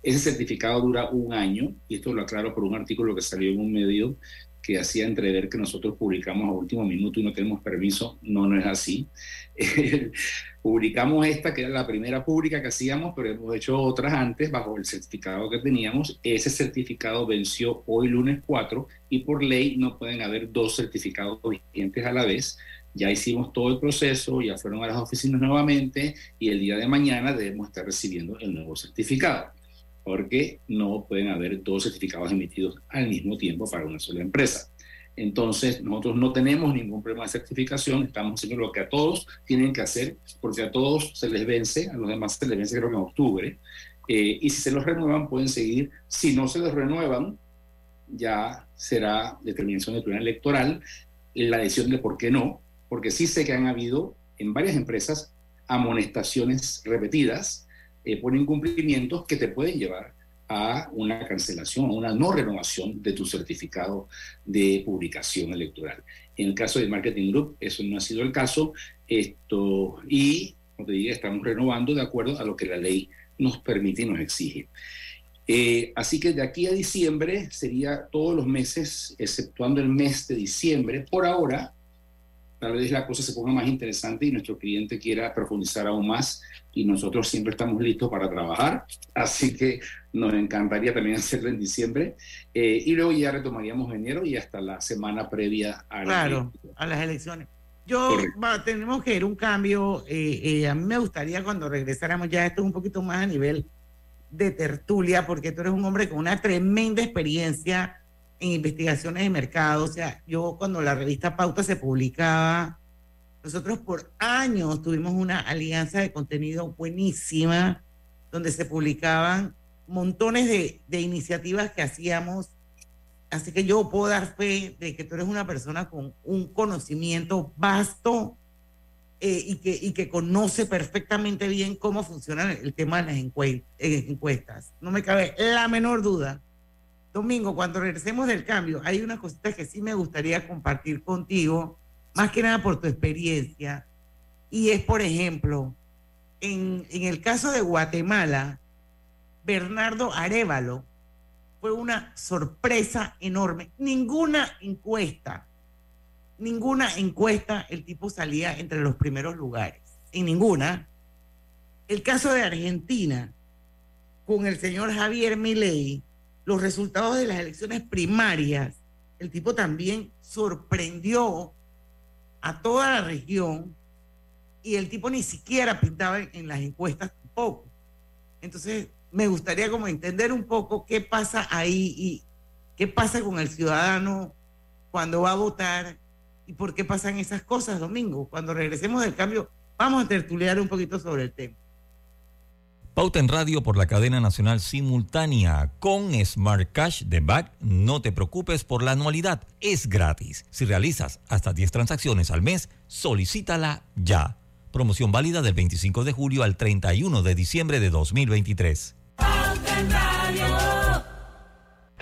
H: Ese certificado dura un año, y esto lo aclaro por un artículo que salió en un medio que hacía entrever que nosotros publicamos a último minuto y no tenemos permiso. No, no es así. publicamos esta, que era la primera pública que hacíamos, pero hemos hecho otras antes bajo el certificado que teníamos. Ese certificado venció hoy lunes 4 y por ley no pueden haber dos certificados vigentes a la vez ya hicimos todo el proceso, ya fueron a las oficinas nuevamente y el día de mañana debemos estar recibiendo el nuevo certificado, porque no pueden haber dos certificados emitidos al mismo tiempo para una sola empresa. Entonces, nosotros no tenemos ningún problema de certificación, estamos haciendo lo que a todos tienen que hacer, porque a todos se les vence, a los demás se les vence creo que en octubre, eh, y si se los renuevan pueden seguir, si no se los renuevan, ya será determinación del tribunal electoral la decisión de por qué no, porque sí sé que han habido en varias empresas amonestaciones repetidas eh, por incumplimientos que te pueden llevar a una cancelación, a una no renovación de tu certificado de publicación electoral. En el caso de Marketing Group, eso no ha sido el caso, esto, y, como te digo, estamos renovando de acuerdo a lo que la ley nos permite y nos exige. Eh, así que de aquí a diciembre sería todos los meses, exceptuando el mes de diciembre, por ahora, tal vez la cosa se ponga más interesante y nuestro cliente quiera profundizar aún más y nosotros siempre estamos listos para trabajar, así que nos encantaría también hacerlo en diciembre. Eh, y luego ya retomaríamos enero y hasta la semana previa
A: a, claro, a las elecciones. Yo tenemos que ir un cambio, eh, eh, a mí me gustaría cuando regresáramos ya esto un poquito más a nivel de tertulia, porque tú eres un hombre con una tremenda experiencia investigaciones de mercado. O sea, yo cuando la revista Pauta se publicaba, nosotros por años tuvimos una alianza de contenido buenísima, donde se publicaban montones de, iniciativas que hacíamos Así que yo puedo dar fe de que tú eres una persona con un conocimiento vasto eh, y, que, y que conoce perfectamente bien cómo funciona el tema de las eh, encuestas. No me cabe la menor duda. Domingo, cuando regresemos del cambio, hay unas cositas que sí me gustaría compartir contigo, más que nada por tu experiencia. Y es, por ejemplo, en, en el caso de Guatemala, Bernardo Arevalo fue una sorpresa enorme. Ninguna encuesta, ninguna encuesta el tipo salía entre los primeros lugares. En ninguna. El caso de Argentina, con el señor Javier Milei, los resultados de las elecciones primarias, el tipo también sorprendió a toda la región y el tipo ni siquiera pintaba en, las encuestas tampoco. Entonces, me gustaría como entender un poco qué pasa ahí y qué pasa con el ciudadano cuando va a votar y por qué pasan esas cosas, Domingo. Cuando regresemos del cambio, vamos a tertuliar un poquito sobre el tema.
B: Pauta en radio por la cadena nacional simultánea con Smart Cash de Back. No te preocupes por la anualidad, es gratis. Si realizas hasta 10 transacciones al mes, solicítala ya. Promoción válida del 25 de julio al 31 de diciembre de 2023.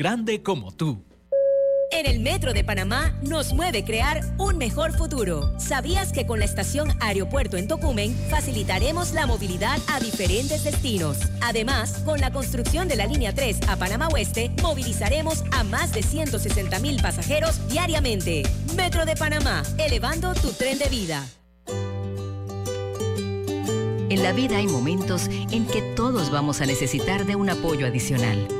N: Grande como tú.
O: En el Metro de Panamá nos mueve crear un mejor futuro. ¿Sabías que con la estación Aeropuerto en Tocumen facilitaremos la movilidad a diferentes destinos? Además, con la construcción de la línea 3 a Panamá Oeste, movilizaremos a más de 160 mil pasajeros diariamente. Metro de Panamá, elevando tu tren de vida.
D: En la vida hay momentos en que todos vamos a necesitar de un apoyo adicional.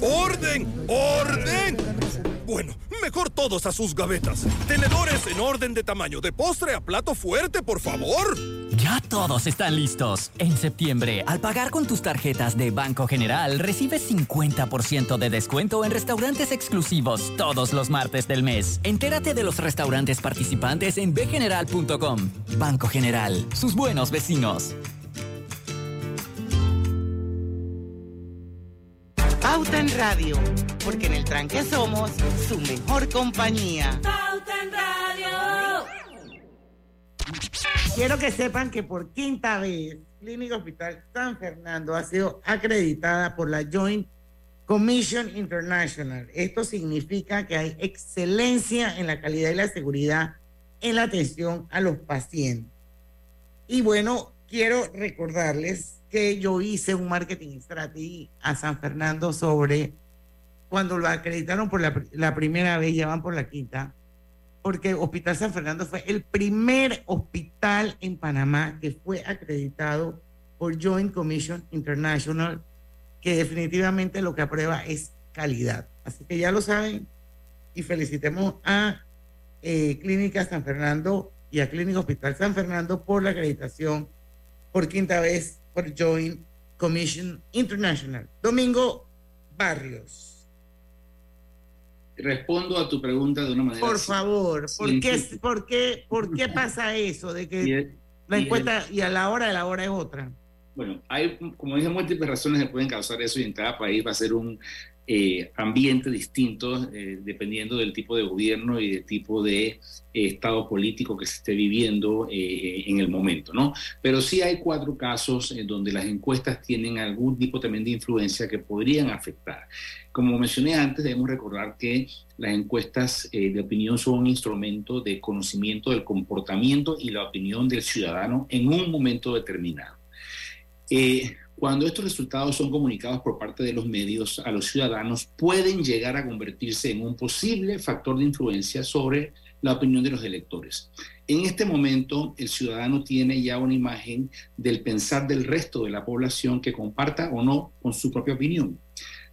I: ¡Orden! ¡Orden! Bueno, mejor todos a sus gavetas. Tenedores en orden de tamaño, de postre a plato fuerte, por favor.
J: Ya todos están listos. En septiembre, al pagar con tus tarjetas de Banco General, recibes 50% de descuento en restaurantes exclusivos todos los martes del mes. Entérate de los restaurantes participantes en bgeneral.com. Banco General, sus buenos vecinos.
A: Pauta en Radio, porque en el tranque somos su mejor compañía.
P: Pauta en Radio.
A: Quiero que sepan que por quinta vez, Clínica Hospital San Fernando ha sido acreditada por la Joint Commission International. Esto significa que hay excelencia en la calidad y la seguridad en la atención a los pacientes. Y bueno, quiero recordarles que yo hice un marketing strategy a San Fernando sobre cuando lo acreditaron por la, la primera vez, ya van por la quinta, porque Hospital San Fernando fue el primer hospital en Panamá que fue acreditado por Joint Commission International, que definitivamente lo que aprueba es calidad. Así que ya lo saben y felicitemos a eh, Clínica San Fernando y a Clínica Hospital San Fernando por la acreditación por quinta vez por Joint Commission International. Domingo Barrios.
H: Respondo a tu pregunta de una manera.
A: Por favor, ¿por qué, por, qué, ¿por qué pasa eso de que la encuesta y a la hora de la hora es otra?
H: Bueno, hay, como dije, múltiples razones que pueden causar eso y en cada país va a ser un eh, ambiente distinto eh, dependiendo del tipo de gobierno y del tipo de eh, estado político que se esté viviendo eh, en el momento, ¿no? Pero sí hay cuatro casos en donde las encuestas tienen algún tipo también de influencia que podrían afectar. Como mencioné antes, debemos recordar que las encuestas de opinión son un instrumento de conocimiento del comportamiento y la opinión del ciudadano en un momento determinado. Eh, cuando estos resultados son comunicados por parte de los medios a los ciudadanos, pueden llegar a convertirse en un posible factor de influencia sobre la opinión de los electores. En este momento, el ciudadano tiene ya una imagen del pensar del resto de la población que comparta o no con su propia opinión.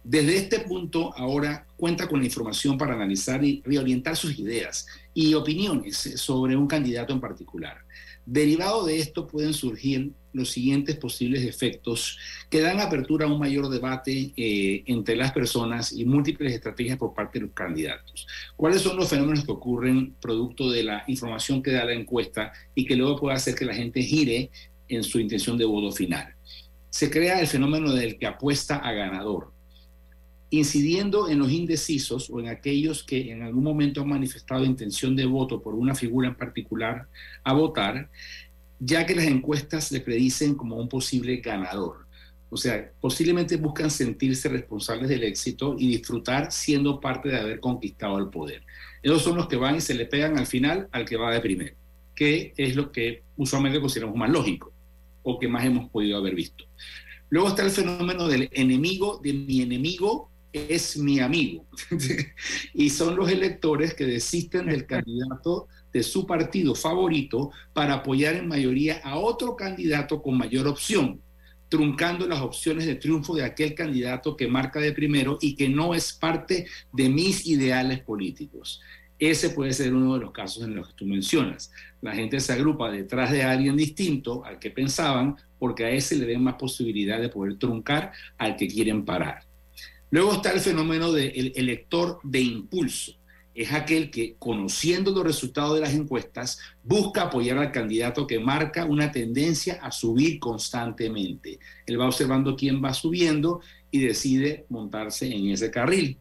H: Desde este punto, ahora cuenta con la información para analizar y reorientar sus ideas y opiniones sobre un candidato en particular. Derivado de esto pueden surgir los siguientes posibles efectos que dan apertura a un mayor debate eh, entre las personas y múltiples estrategias por parte de los candidatos. ¿Cuáles son los fenómenos que ocurren producto de la información que da la encuesta y que luego puede hacer que la gente gire en su intención de voto final? Se crea el fenómeno del que apuesta a ganador incidiendo en los indecisos o en aquellos que en algún momento han manifestado intención de voto por una figura en particular a votar, ya que las encuestas le predicen como un posible ganador. O sea, posiblemente buscan sentirse responsables del éxito y disfrutar siendo parte de haber conquistado el poder. Esos son los que van y se le pegan al final al que va de primero, que es lo que usualmente consideramos más lógico o que más hemos podido haber visto. Luego está el fenómeno del enemigo de mi enemigo es mi amigo. y son los electores que desisten del candidato de su partido favorito para apoyar en mayoría a otro candidato con mayor opción, truncando las opciones de triunfo de aquel candidato que marca de primero y que no es parte de mis ideales políticos. Ese puede ser uno de los casos en los que tú mencionas. La gente se agrupa detrás de alguien distinto al que pensaban porque a ese le den más posibilidad de poder truncar al que quieren parar. Luego está el fenómeno del elector de impulso. Es aquel que, conociendo los resultados de las encuestas, busca apoyar al candidato que marca una tendencia a subir constantemente. Él va observando quién va subiendo y decide montarse en ese carril.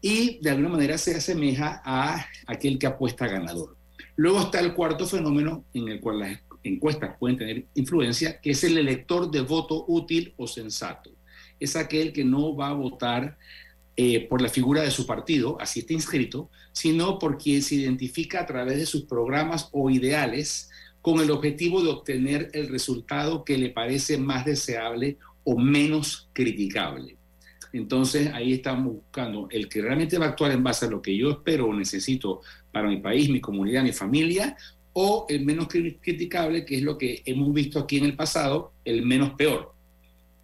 H: Y de alguna manera se asemeja a aquel que apuesta ganador. Luego está el cuarto fenómeno en el cual las encuestas pueden tener influencia, que es el elector de voto útil o sensato es aquel que no va a votar eh, por la figura de su partido, así está inscrito, sino porque se identifica a través de sus programas o ideales con el objetivo de obtener el resultado que le parece más deseable o menos criticable. Entonces ahí estamos buscando el que realmente va a actuar en base a lo que yo espero o necesito para mi país, mi comunidad, mi familia, o el menos criticable, que es lo que hemos visto aquí en el pasado, el menos peor.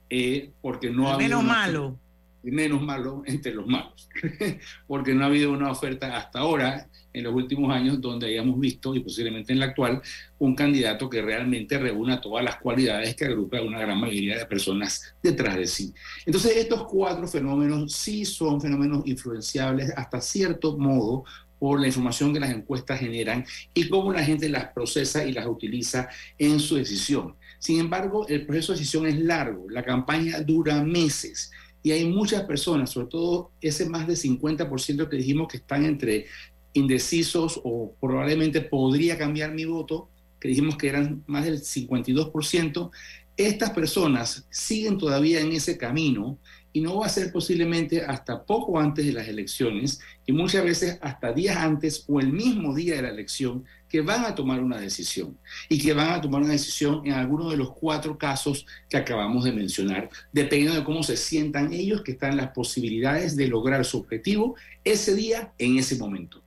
H: Eh, porque no
A: el
H: ha
A: menos malo.
H: Menos malo entre los malos. porque no ha habido una oferta hasta ahora, en los últimos años, donde hayamos visto, y posiblemente en la actual, un candidato que realmente reúna todas las cualidades que agrupa una gran mayoría de personas detrás de sí. Entonces, estos cuatro fenómenos sí son fenómenos influenciables hasta cierto modo por la información que las encuestas generan y cómo la gente las procesa y las utiliza en su decisión. Sin embargo, el proceso de decisión es largo, la campaña dura meses y hay muchas personas, sobre todo ese más del 50% que dijimos que están entre indecisos o probablemente podría cambiar mi voto, que dijimos que eran más del 52%, estas personas siguen todavía en ese camino y no va a ser posiblemente hasta poco antes de las elecciones y muchas veces hasta días antes o el mismo día de la elección que van a tomar una decisión y que van a tomar una decisión en alguno de los cuatro casos que acabamos de mencionar, dependiendo de cómo se sientan ellos que están las posibilidades de lograr su objetivo ese día en ese momento.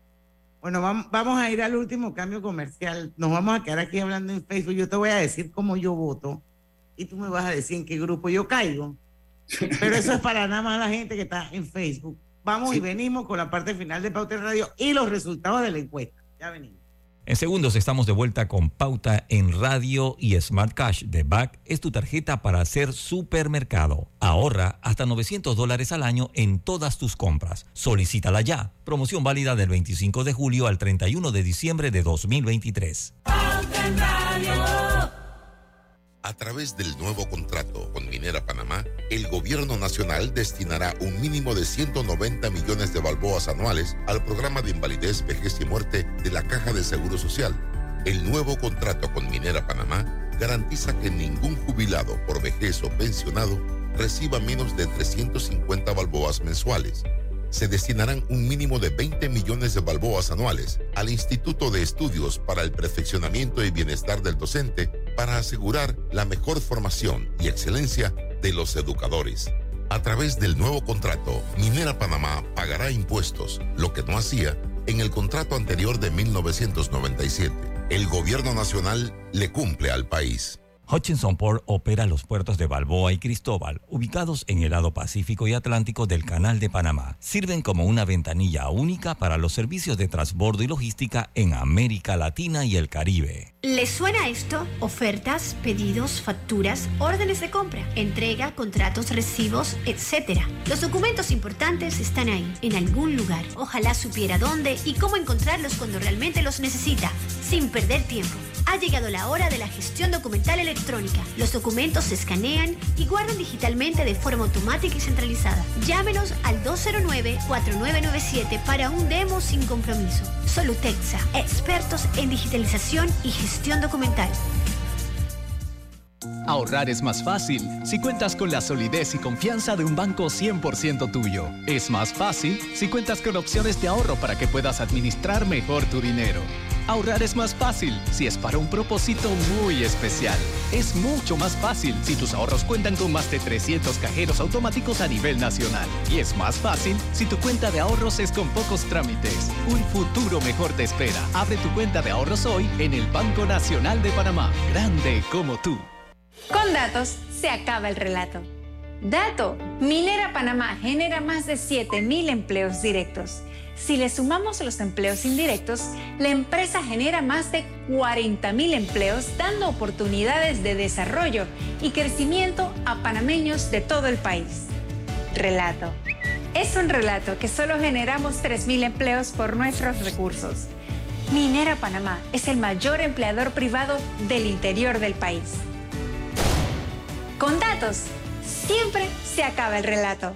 A: Bueno, vamos a ir al último cambio comercial. Nos vamos a quedar aquí hablando en Facebook. Yo te voy a decir cómo yo voto y tú me vas a decir en qué grupo yo caigo. Pero eso es para nada más la gente que está en Facebook. Vamos y venimos con la parte final de Pauta en Radio y los resultados de la encuesta. Ya venimos.
B: En segundos estamos de vuelta con Pauta en Radio y Smart Cash de Back es tu tarjeta para hacer supermercado. Ahorra hasta 900 dólares al año en todas tus compras. Solicítala ya. Promoción válida del 25 de julio al 31 de diciembre de 2023.
P: Pauta en Radio.
Q: A través del nuevo contrato con Minera Panamá, el gobierno nacional destinará un mínimo de 190 millones de balboas anuales al programa de invalidez, vejez y muerte de la Caja de Seguro Social. El nuevo contrato con Minera Panamá garantiza que ningún jubilado por vejez o pensionado reciba menos de 350 balboas mensuales se destinarán un mínimo de 20 millones de balboas anuales al Instituto de Estudios para el Perfeccionamiento y Bienestar del Docente para asegurar la mejor formación y excelencia de los educadores. A través del nuevo contrato, Minera Panamá pagará impuestos, lo que no hacía en el contrato anterior de 1997. El gobierno nacional le cumple al país.
B: Hutchinson Port opera los puertos de Balboa y Cristóbal, ubicados en el lado Pacífico y Atlántico del Canal de Panamá. Sirven como una ventanilla única para los servicios de transbordo y logística en América Latina y el Caribe.
R: ¿Les suena esto? Ofertas, pedidos, facturas, órdenes de compra, entrega, contratos, recibos, etc. Los documentos importantes están ahí, en algún lugar. Ojalá supiera dónde y cómo encontrarlos cuando realmente los necesita, sin perder tiempo. Ha llegado la hora de la gestión documental electrónica. Los documentos se escanean y guardan digitalmente de forma automática y centralizada. Llámenos al 209-4997 para un demo sin compromiso. Solutexa, expertos en digitalización y gestión documental.
N: Ahorrar es más fácil si cuentas con la solidez y confianza de un banco 100% tuyo. Es más fácil si cuentas con opciones de ahorro para que puedas administrar mejor tu dinero. Ahorrar es más fácil si es para un propósito muy especial. Es mucho más fácil si tus ahorros cuentan con más de 300 cajeros automáticos a nivel nacional. Y es más fácil si tu cuenta de ahorros es con pocos trámites. Un futuro mejor te espera. Abre tu cuenta de ahorros hoy en el Banco Nacional de Panamá. Grande como tú.
K: Con datos se acaba el relato. Dato, Minera Panamá genera más de 7.000 empleos directos si le sumamos los empleos indirectos, la empresa genera más de 40.000 empleos dando oportunidades de desarrollo y crecimiento a panameños de todo el país. Relato. Es un relato que solo generamos 3.000 empleos por nuestros recursos. Minera Panamá es el mayor empleador privado del interior del país. Con datos, siempre se acaba el relato.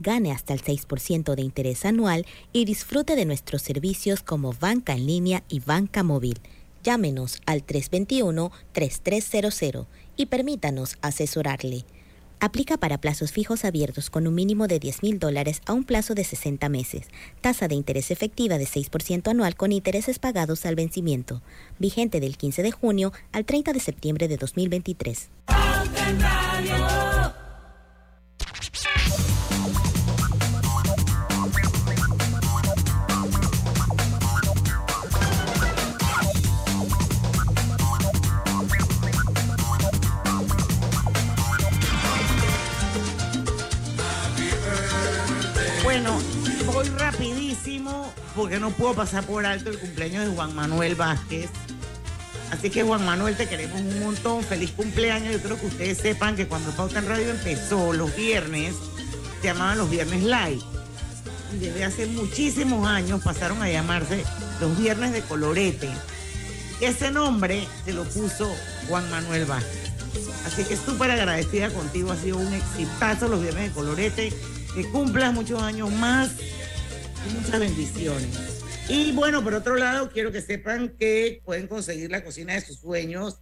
S: Gane hasta el 6% de interés anual y disfrute de nuestros servicios como banca en línea y banca móvil. Llámenos al 321-3300 y permítanos asesorarle. Aplica para plazos fijos abiertos con un mínimo de 10 mil dólares a un plazo de 60 meses. Tasa de interés efectiva de 6% anual con intereses pagados al vencimiento. Vigente del 15 de junio al 30 de septiembre de 2023.
A: Porque no puedo pasar por alto el cumpleaños de Juan Manuel Vázquez. Así que Juan Manuel, te queremos un montón. Feliz cumpleaños. Yo creo que ustedes sepan que cuando Pauta en Radio empezó, los viernes, se llamaban los viernes live. Y desde hace muchísimos años pasaron a llamarse los viernes de colorete. Ese nombre se lo puso Juan Manuel Vázquez. Así que súper agradecida contigo. Ha sido un exitazo los viernes de colorete que cumplas muchos años más muchas bendiciones. Y bueno, por otro lado, quiero que sepan que pueden conseguir la cocina de sus sueños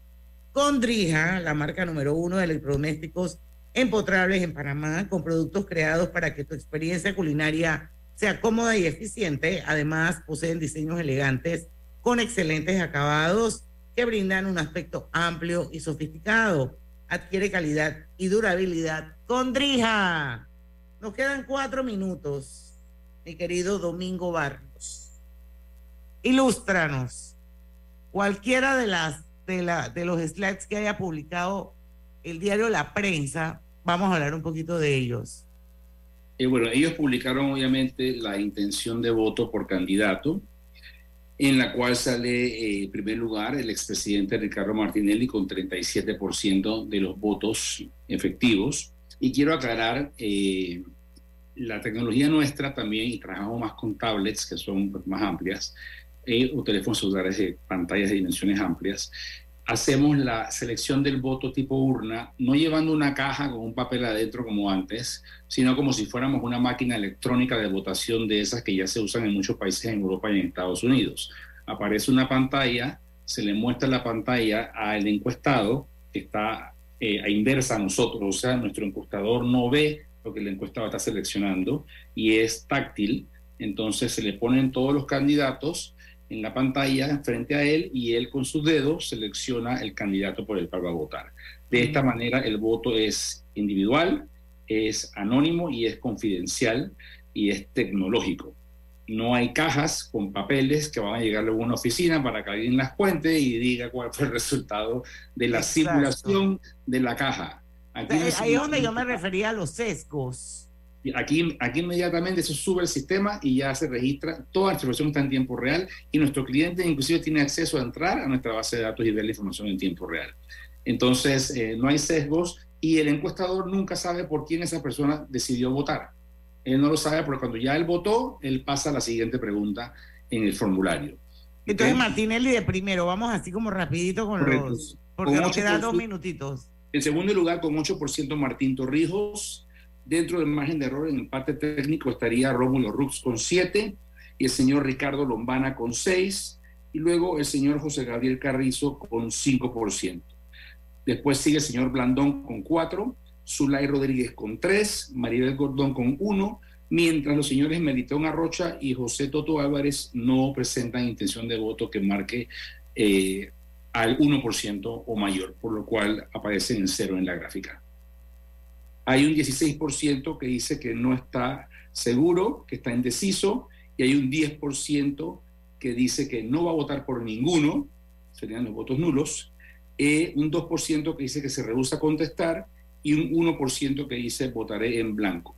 A: con Drija, la marca número uno de electrodomésticos empotrables en Panamá, con productos creados para que tu experiencia culinaria sea cómoda y eficiente. Además, poseen diseños elegantes con excelentes acabados que brindan un aspecto amplio y sofisticado. Adquiere calidad y durabilidad con Drija. Nos quedan cuatro minutos, mi querido Domingo Barros. Ilústranos. Cualquiera de las de, la, de los slides que haya publicado el diario La Prensa, vamos a hablar un poquito de ellos.
H: Eh, bueno, ellos publicaron obviamente la intención de voto por candidato, en la cual sale eh, en primer lugar el expresidente Ricardo Martinelli con 37% de los votos efectivos. Y quiero aclarar, eh, la tecnología nuestra también, y trabajamos más con tablets que son pues, más amplias, eh, o teléfonos celulares de pantallas de dimensiones amplias, hacemos la selección del voto tipo urna, no llevando una caja con un papel adentro como antes, sino como si fuéramos una máquina electrónica de votación de esas que ya se usan en muchos países en Europa y en Estados Unidos. Aparece una pantalla, se le muestra la pantalla al encuestado, que está eh, a inversa a nosotros, o sea, nuestro encuestador no ve lo que el encuestado está seleccionando y es táctil, entonces se le ponen todos los candidatos en la pantalla frente a él y él con sus dedos selecciona el candidato por el cual va a votar. De esta manera el voto es individual, es anónimo y es confidencial y es tecnológico. No hay cajas con papeles que van a llegar a una oficina para que alguien las cuente y diga cuál fue el resultado de la
A: Exacto.
H: simulación de la caja. Aquí
A: Ahí es donde yo me refería a los sesgos.
H: Aquí, aquí inmediatamente se sube el sistema y ya se registra, toda la información está en tiempo real y nuestro cliente inclusive tiene acceso a entrar a nuestra base de datos y ver la información en tiempo real. Entonces, eh, no hay sesgos y el encuestador nunca sabe por quién esa persona decidió votar. Él no lo sabe porque cuando ya él votó, él pasa a la siguiente pregunta en el formulario.
A: Entonces. Martinelli de primero, vamos así como rapidito con
H: Correcto.
A: los... Porque nos quedan dos minutitos.
H: En segundo lugar, con 8% Martín Torrijos. Dentro del margen de error en el parte técnico estaría Rómulo Rux con 7 y el señor Ricardo Lombana con 6 y luego el señor José Gabriel Carrizo con 5%. Después sigue el señor Blandón con 4, Zulay Rodríguez con 3, Maribel Gordón con 1, mientras los señores Melitón Arrocha y José Toto Álvarez no presentan intención de voto que marque eh, al 1% o mayor, por lo cual aparecen en cero en la gráfica. Hay un 16% que dice que no está seguro, que está indeciso, y hay un 10% que dice que no va a votar por ninguno, serían los votos nulos, eh, un 2% que dice que se rehúsa a contestar y un 1% que dice votaré en blanco.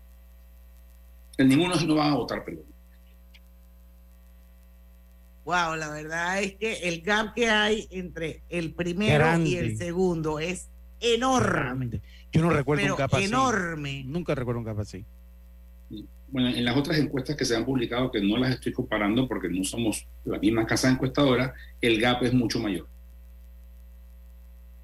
H: El ninguno no van a votar, perdón.
A: Wow, la verdad es que el gap que hay entre el primero y
C: Grande.
A: el segundo es enorme.
C: Yo no recuerdo
A: pero
C: un capa así.
A: enorme.
C: Nunca recuerdo un capa así.
H: Bueno, en las otras encuestas que se han publicado, que no las estoy comparando porque no somos la misma casa encuestadora, el gap es mucho mayor.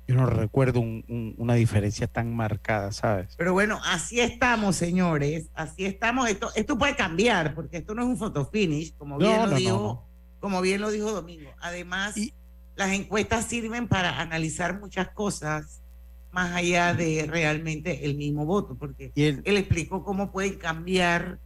C: Yo no recuerdo un- un- una diferencia tan marcada, ¿sabes?
A: Pero bueno, así estamos, señores. Así estamos. Esto, esto puede cambiar, porque esto no es un photo finish, como bien
C: No,
A: lo
C: no,
A: dijo,
C: no, no.
A: Como bien lo dijo Domingo. Además, las encuestas sirven para analizar muchas cosas más allá de realmente el mismo voto, porque
C: el-
A: él explicó cómo pueden cambiar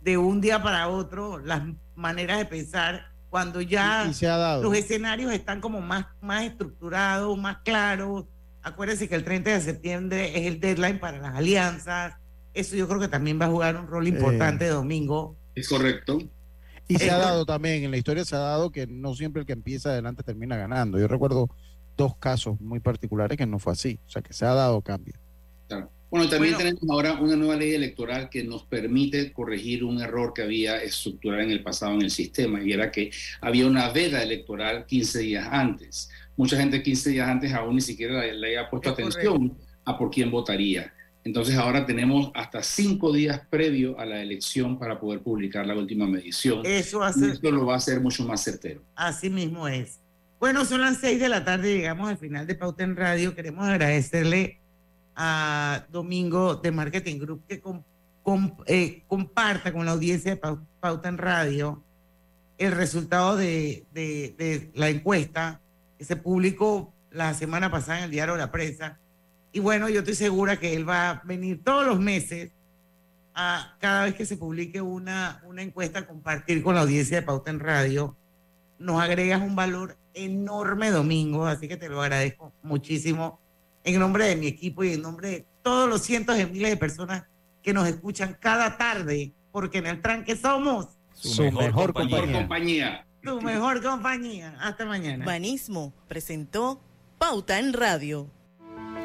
A: de un día para otro las maneras de pensar cuando ya
C: Y- y se ha dado.
A: los escenarios están como más, más estructurados, más claros. Acuérdense que el 30 de septiembre es el deadline para las alianzas. Eso yo creo que también va a jugar un rol importante domingo.
H: Es correcto.
C: Y se ha dado también, en la historia se ha dado que no siempre el que empieza adelante termina ganando. Yo recuerdo dos casos muy particulares que no fue así. O sea, que se ha dado cambio.
H: Claro. Bueno, también
A: Bueno.
H: tenemos ahora una nueva ley electoral que nos permite corregir un error que había estructural en el pasado en el sistema, y era que había una veda electoral 15 días antes. Mucha gente 15 días antes aún ni siquiera le, le había puesto
A: Es
H: atención a por quién votaría. Entonces ahora tenemos hasta cinco días previo a la elección para poder publicar la última medición.
A: Eso
H: Y
A: hace,
H: esto lo va a hacer mucho más certero.
A: así mismo es. Bueno, son las seis de la tarde, llegamos al final de Pauta en Radio. Queremos agradecerle a Domingo de Marketing Group que eh, comparta con la audiencia de Pau- Pauta en Radio el resultado de, de- de la encuesta que se publicó la semana pasada en el diario La Prensa. Y bueno, yo estoy segura que él va a venir todos los meses a cada vez que se publique una, una encuesta compartir con la audiencia de Pauta en Radio. Nos agregas un valor enorme, Domingo, así que te lo agradezco muchísimo en nombre de mi equipo y en nombre de todos los cientos de miles de personas que nos escuchan cada tarde, porque en el tranque somos
C: Su, mejor, compañía.
H: compañía.
A: tu mejor compañía. Hasta mañana.
T: Banismo presentó Pauta en Radio.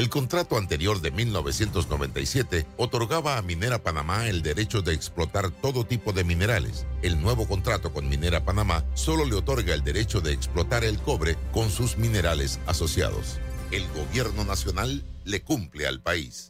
Q: El contrato anterior de 1997 otorgaba a Minera Panamá el derecho de explotar todo tipo de minerales. El nuevo contrato con Minera Panamá solo le otorga el derecho de explotar el cobre con sus minerales asociados. El gobierno nacional le cumple al país.